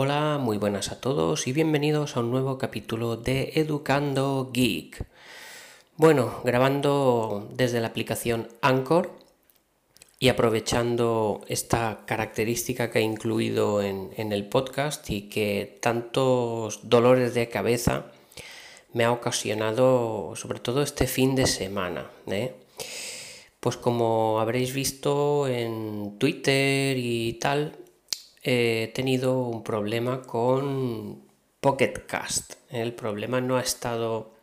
Hola, muy buenas a todos y bienvenidos a un nuevo capítulo de Educando Geek. Bueno, grabando desde la aplicación Anchor y aprovechando esta característica que he incluido en, el podcast y que tantos dolores de cabeza me ha ocasionado sobre todo este fin de semana. ¿eh? Pues como habréis visto en Twitter y tal, he tenido un problema con Pocket Cast. El problema no ha estado,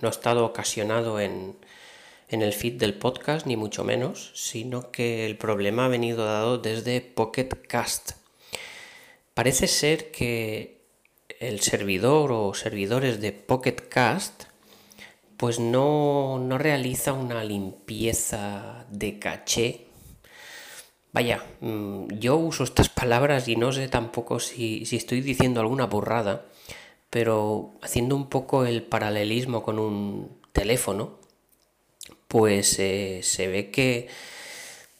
no ha estado ocasionado en, en el feed del podcast, ni mucho menos, sino que el problema ha venido dado desde Pocket Cast. Parece ser que el servidor o servidores de Pocket Cast pues no, realiza una limpieza de caché. Vaya, mm, yo uso estas palabras y no sé tampoco si, estoy diciendo alguna burrada, pero haciendo un poco el paralelismo con un teléfono, pues eh, se ve que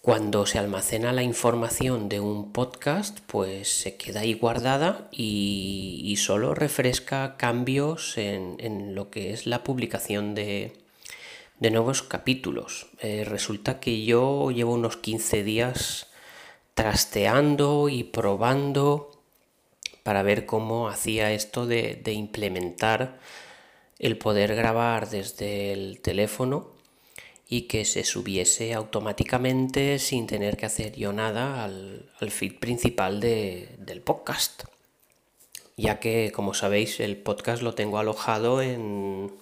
cuando se almacena la información de un podcast, pues se queda ahí guardada y, solo refresca cambios en, lo que es la publicación de, nuevos capítulos. Eh, resulta que yo llevo unos 15 días trasteando y probando para ver cómo hacía esto de implementar el poder grabar desde el teléfono y que se subiese automáticamente sin tener que hacer yo nada al, feed principal del podcast. Ya que, como sabéis, el podcast lo tengo alojado en,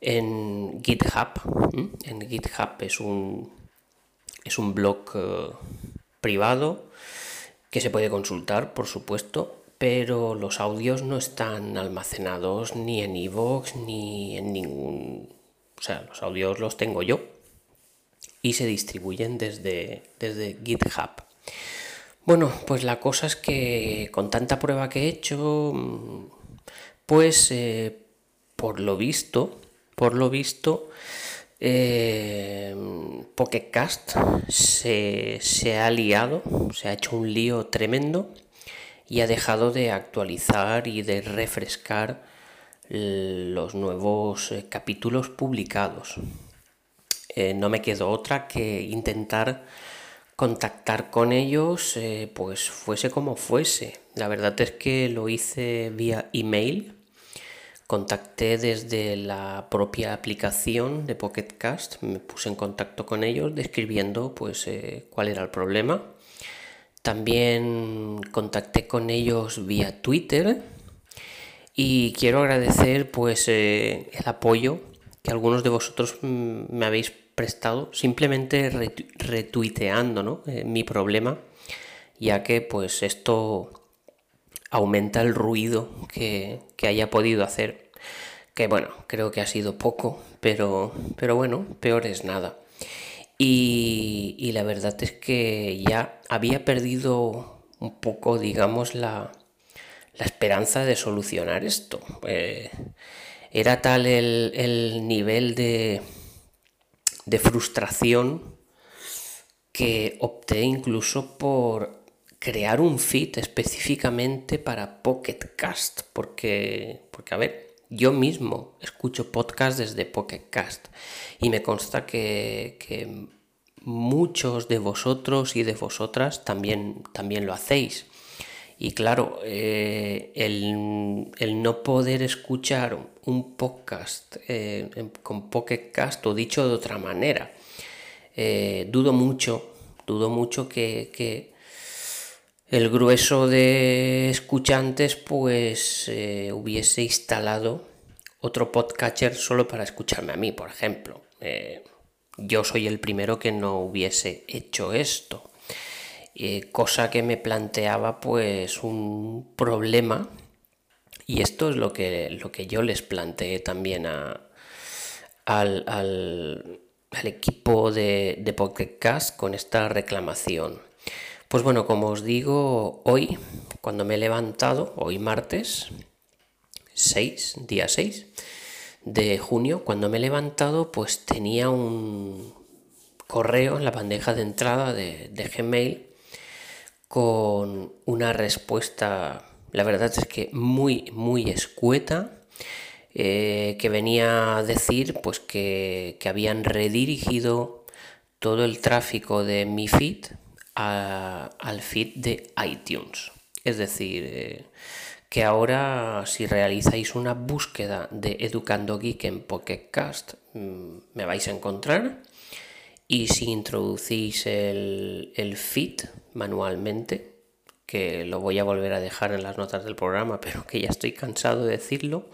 en GitHub. En GitHub es un, es un blog eh, privado que se puede consultar, por supuesto, pero los audios no están almacenados ni en iVoox ni en ningún o sea, los audios los tengo yo y se distribuyen desde, desde GitHub. Bueno, pues la cosa es que con tanta prueba que he hecho, pues eh, por lo visto, por lo visto, eh, Pocketcast se, se, ha liado, se ha hecho un lío tremendo y ha dejado de actualizar y de refrescar los nuevos eh, capítulos publicados. Eh, no me quedó otra que intentar contactar con ellos, eh, pues fuese como fuese. La verdad es que lo hice vía email. Contacté desde la propia aplicación de Pocket Cast, me puse en contacto con ellos describiendo pues cuál era el problema. También contacté con ellos vía Twitter y quiero agradecer pues eh, el apoyo que algunos de vosotros me habéis prestado simplemente retuiteando eh, mi problema ya que pues esto aumenta el ruido que, haya podido hacer que bueno creo que ha sido poco pero pero bueno peor es nada y, y la verdad es que ya había perdido un poco digamos la, la esperanza de solucionar esto. Eh, era tal el, nivel de, de frustración que opté incluso por crear un feed específicamente para Pocket Cast, porque, porque a ver, yo mismo escucho podcast desde Pocket Cast y me consta que, que muchos de vosotros y de vosotras también, también lo hacéis. Y claro, eh, el, no poder escuchar un podcast eh, con Pocket Cast o dicho de otra manera, eh, dudo mucho, dudo mucho que, el grueso de escuchantes pues hubiese instalado otro podcatcher solo para escucharme a mí, por ejemplo. yo soy el primero que no hubiese hecho esto. Eh, cosa que me planteaba pues un problema y esto es lo que, lo que yo les planteé también a, al, al, equipo de, de Cast con esta reclamación. Pues bueno, como os digo, hoy, cuando me he levantado, hoy martes 6, día 6 de junio, cuando me he levantado, pues tenía un correo en la bandeja de entrada de, Gmail con una respuesta, la verdad es que muy, muy escueta, eh, que venía a decir pues que, habían redirigido todo el tráfico de mi feed al feed de iTunes. Es decir, eh, que ahora si realizáis una búsqueda de Educando Geek en Pocket Cast mm, me vais a encontrar y si introducís el, el feed manualmente, que lo voy a volver a dejar en las notas del programa, pero que ya estoy cansado de decirlo,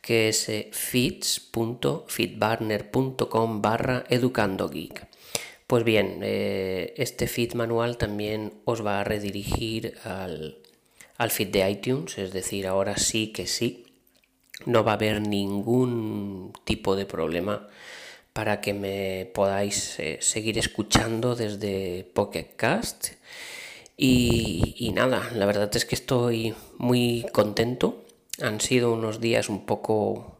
que es eh, feeds.feedburner.com barra educandogeek. Pues bien, eh, este feed manual también os va a redirigir al, al feed de iTunes, es decir, ahora sí que sí, no va a haber ningún tipo de problema para que me podáis eh, seguir escuchando desde Pocket Cast. Y, nada, la verdad es que estoy muy contento. Han sido unos días un poco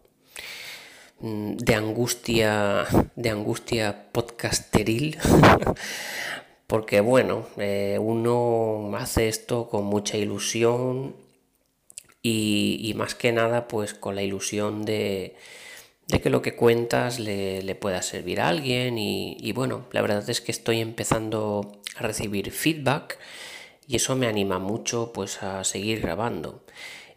de angustia, de angustia podcasteril, porque bueno, eh, uno hace esto con mucha ilusión y más que nada pues con la ilusión de, de que lo que cuentas le, pueda servir a alguien y, bueno, la verdad es que estoy empezando a recibir feedback y eso me anima mucho pues a seguir grabando.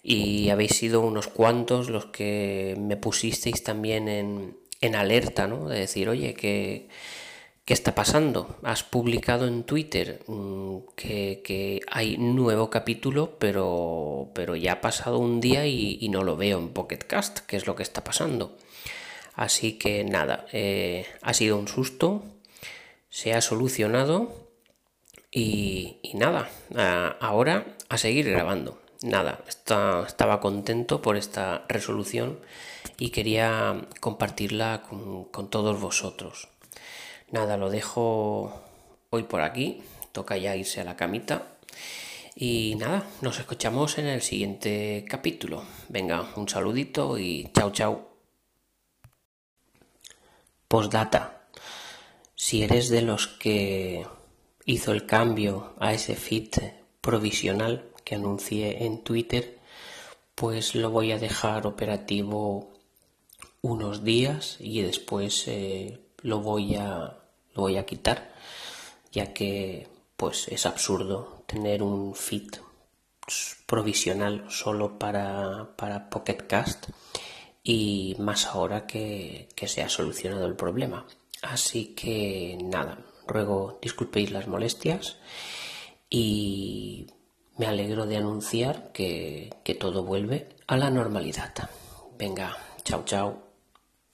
Y habéis sido unos cuantos los que me pusisteis también en, en alerta, ¿no? De decir, oye, ¿qué, ¿qué, está pasando? Has publicado en Twitter mm, que, que, hay nuevo capítulo, pero, pero ya ha pasado un día y, y no lo veo en Pocket Cast, ¿qué es lo que está pasando? Así que nada, eh, ha sido un susto, se ha solucionado y, nada, ahora a seguir grabando. Nada, estaba contento por esta resolución y quería compartirla con, con todos vosotros. Nada, lo dejo hoy por aquí, toca ya irse a la camita. Y nada, nos escuchamos en el siguiente capítulo. Venga, un saludito y chao chao. Postdata. Si eres de los que hizo el cambio a ese feed provisional que anuncié en Twitter, pues lo voy a dejar operativo unos días y después eh, lo voy a lo voy a quitar ya que pues es absurdo tener un feed provisional solo para, para Pocket Cast y más ahora que, se ha solucionado el problema. Así que nada, ruego disculpéis las molestias y me alegro de anunciar que, que todo vuelve a la normalidad. Venga, chao chao.